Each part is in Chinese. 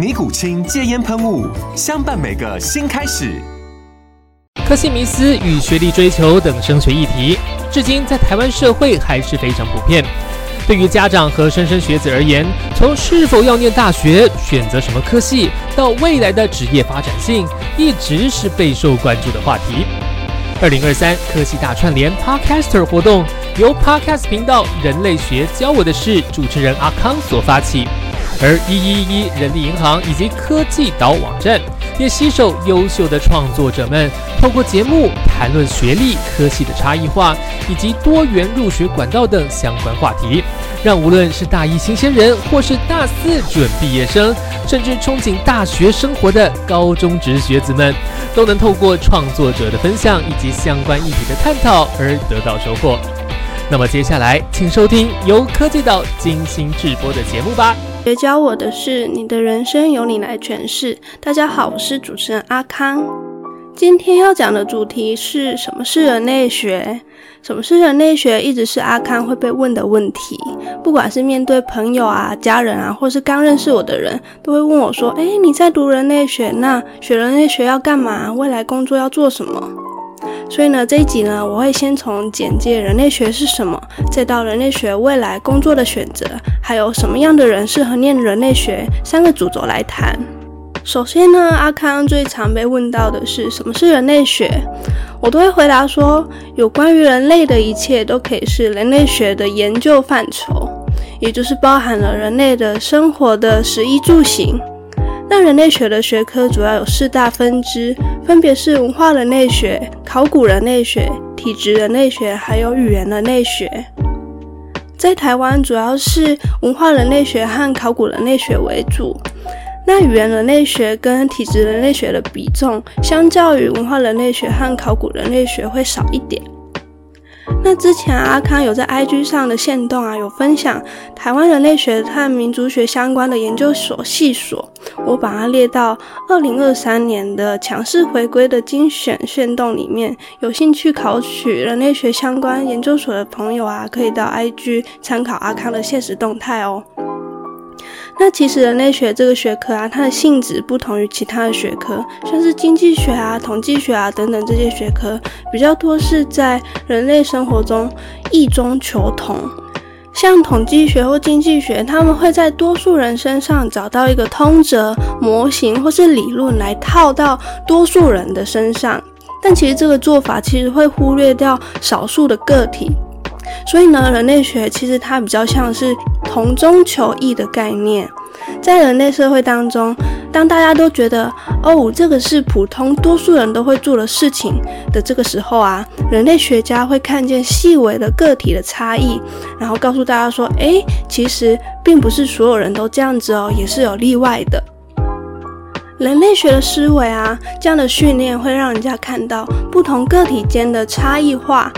尼古清戒烟喷雾，相伴每个新开始。科系迷思与学历追求等升学议题，至今在台湾社会还是非常普遍。对于家长和莘莘学子而言，从是否要念大学、选择什么科系，到未来的职业发展性，一直是备受关注的话题。二零二三科系大串联 Podcaster 活动，由 Podcast 频道人类学教我的事主持人阿康所发起。而一一一人力银行以及科技岛网站也携手优秀的创作者们，透过节目谈论学历、科系的差异化以及多元入学管道等相关话题，让无论是大一新鲜人，或是大四准毕业生，甚至憧憬大学生活的高中职学子们，都能透过创作者的分享以及相关议题的探讨而得到收获。那么接下来，请收听由科技岛精心制播的节目吧。学教我的是你的人生由你来诠释。大家好，我是主持人阿康。今天要讲的主题是什么是人类学？什么是人类学？一直是阿康会被问的问题。不管是面对朋友啊、家人啊，或是刚认识我的人，都会问我说：“诶，你在读人类学？那学人类学要干嘛？未来工作要做什么？”所以呢，这一集呢，我会先从简介人类学是什么，再到人类学未来工作的选择，还有什么样的人适合念人类学三个主轴来谈。首先呢，阿康最常被问到的是什么是人类学，我都会回答说，有关于人类的一切都可以是人类学的研究范畴，也就是包含了人类的生活的食衣住行。那人类学的学科主要有四大分支，分别是文化人类学、考古人类学、体质人类学，还有语言人类学。在台湾，主要是文化人类学和考古人类学为主。那语言人类学跟体质人类学的比重，相较于文化人类学和考古人类学会少一点。那之前阿康有在 IG 上的线动啊，有分享台湾人类学和民族学相关的研究所系所，我把它列到二零二三年的强势回归的精选炫动里面。有兴趣考取人类学相关研究所的朋友啊，可以到 IG 参考阿康的现实动态哦。那其实人类学这个学科啊，它的性质不同于其他的学科，像是经济学啊、统计学啊等等这些学科，比较多是在人类生活中异中求同。像统计学或经济学，他们会在多数人身上找到一个通则、模型或是理论来套到多数人的身上，但其实这个做法其实会忽略掉少数的个体。所以呢，人类学其实它比较像是同中求异的概念，在人类社会当中，当大家都觉得哦，这个是普通多数人都会做的事情的这个时候啊，人类学家会看见细微的个体的差异，然后告诉大家说，诶，其实并不是所有人都这样子哦，也是有例外的。人类学的思维啊，这样的训练会让人家看到不同个体间的差异化。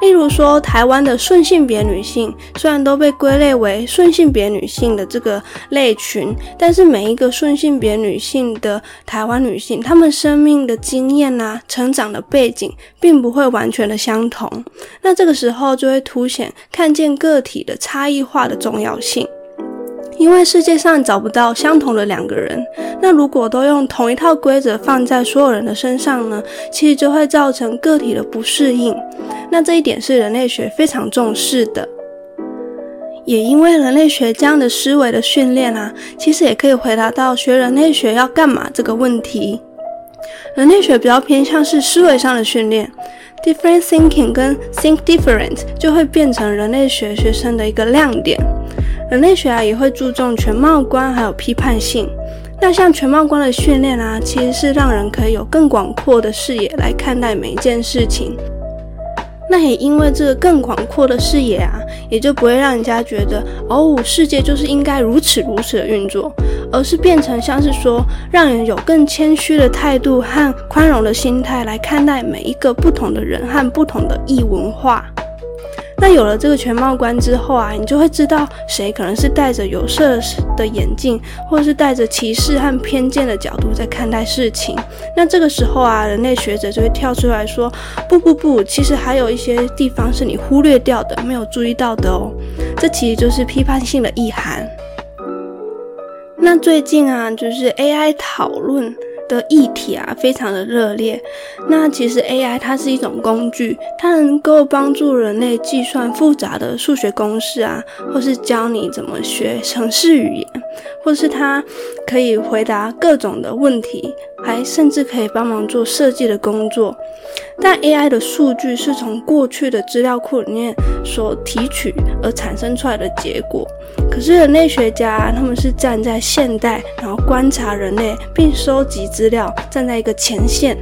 例如说，台湾的顺性别女性虽然都被归类为顺性别女性的这个类群，但是每一个顺性别女性的台湾女性，她们生命的经验呐、成长的背景，并不会完全的相同。那这个时候就会凸显看见个体的差异化的重要性。因为世界上找不到相同的两个人，那如果都用同一套规则放在所有人的身上呢？其实就会造成个体的不适应。那这一点是人类学非常重视的。也因为人类学这样的思维的训练啊，其实也可以回答到学人类学要干嘛这个问题。人类学比较偏向是思维上的训练，different thinking 跟 think different 就会变成人类学学生的一个亮点。人类学啊也会注重全貌观还有批判性。那像全貌观的训练啊，其实是让人可以有更广阔的视野来看待每一件事情。那也因为这个更广阔的视野啊，也就不会让人家觉得哦，世界就是应该如此如此的运作，而是变成像是说，让人有更谦虚的态度和宽容的心态来看待每一个不同的人和不同的异文化。那有了这个全貌观之后啊，你就会知道谁可能是戴着有色的眼镜，或者是带着歧视和偏见的角度在看待事情。那这个时候啊，人类学者就会跳出来说：不不不，其实还有一些地方是你忽略掉的，没有注意到的哦。这其实就是批判性的意涵。那最近啊，就是 AI 讨论。的议题啊，非常的热烈。那其实 AI 它是一种工具，它能够帮助人类计算复杂的数学公式啊，或是教你怎么学程式语言，或是它可以回答各种的问题，还甚至可以帮忙做设计的工作。但 AI 的数据是从过去的资料库里面所提取而产生出来的结果。可是人类学家他们是站在现代，然后观察人类并收集资料，站在一个前线。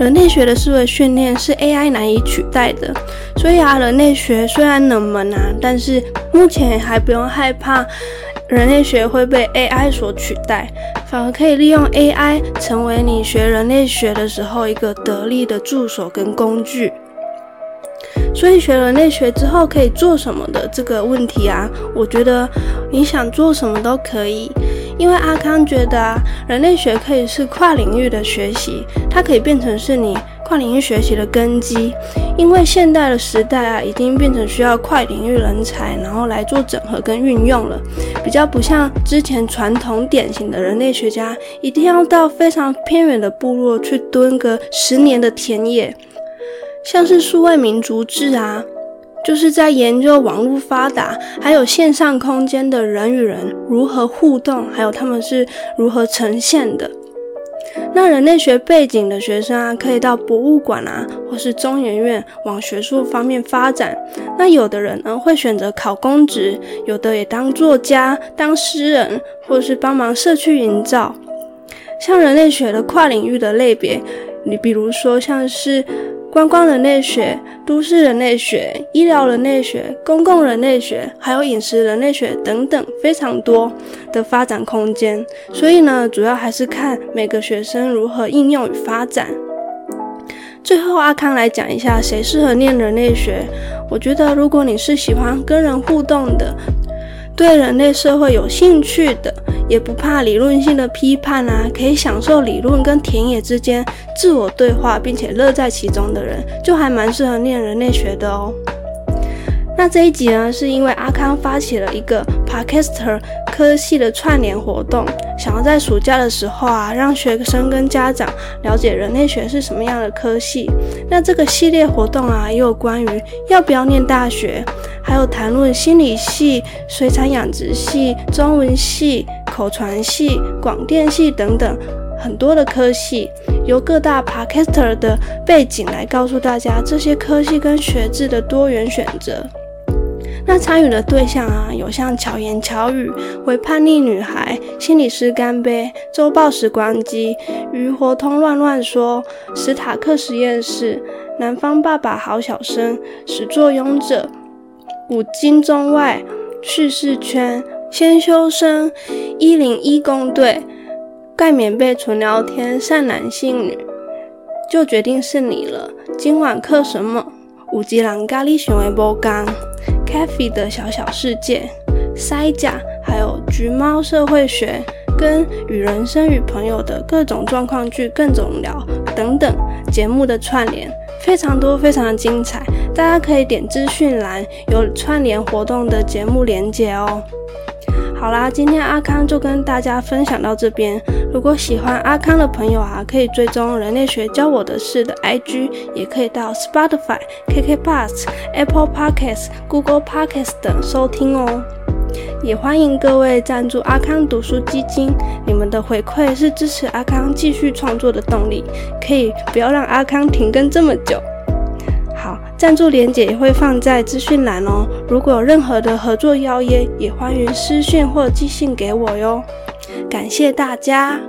人类学的思维训练是 AI 难以取代的。所以啊，人类学虽然冷门啊，但是目前还不用害怕人类学会被 AI 所取代。反而可以利用 AI 成为你学人类学的时候一个得力的助手跟工具。所以学人类学之后可以做什么的这个问题啊，我觉得你想做什么都可以。因为阿康觉得啊，人类学可以是跨领域的学习，它可以变成是你。跨领域学习的根基，因为现代的时代啊，已经变成需要跨领域人才，然后来做整合跟运用了，比较不像之前传统典型的人类学家，一定要到非常偏远的部落去蹲个十年的田野，像是数位民族志啊，就是在研究网络发达，还有线上空间的人与人如何互动，还有他们是如何呈现的。那人类学背景的学生啊，可以到博物馆啊，或是中研院往学术方面发展。那有的人呢，会选择考公职，有的也当作家、当诗人，或是帮忙社区营造。像人类学的跨领域的类别，你比如说像是。观光人类学、都市人类学、医疗人类学、公共人类学，还有饮食人类学等等，非常多的发展空间。所以呢，主要还是看每个学生如何应用与发展。最后，阿康来讲一下谁适合念人类学。我觉得，如果你是喜欢跟人互动的，对人类社会有兴趣的。也不怕理论性的批判啊，可以享受理论跟田野之间自我对话，并且乐在其中的人，就还蛮适合念人类学的哦。那这一集呢，是因为阿康发起了一个 Podcaster 科系的串联活动，想要在暑假的时候啊，让学生跟家长了解人类学是什么样的科系。那这个系列活动啊，也有关于要不要念大学，还有谈论心理系、水产养殖系、中文系。口传系、广电系等等很多的科系，由各大 podcaster 的背景来告诉大家这些科系跟学制的多元选择。那参与的对象啊，有像巧言巧语、为叛逆女孩、心理师干杯、周报时光机、鱼活通乱乱说、史塔克实验室、南方爸爸好小生、始作俑者、古今中外、叙事圈。先修身，一零一工队，盖棉被纯聊天，善男信女，就决定是你了。今晚课什么？五级狼咖喱熊的波刚，Cafe 的小小世界，塞甲，还有橘猫社会学，跟与人生与朋友的各种状况剧各种聊等等节目的串联，非常多，非常的精彩。大家可以点资讯栏有串联活动的节目连结哦。好啦，今天阿康就跟大家分享到这边。如果喜欢阿康的朋友啊，可以追踪人类学教我的事的 IG，也可以到 Spotify、KK Pass、Apple Podcasts、Google Podcasts 等收听哦。也欢迎各位赞助阿康读书基金，你们的回馈是支持阿康继续创作的动力，可以不要让阿康停更这么久。好，赞助链接也会放在资讯栏哦。如果有任何的合作邀约，也欢迎私讯或寄信给我哟。感谢大家。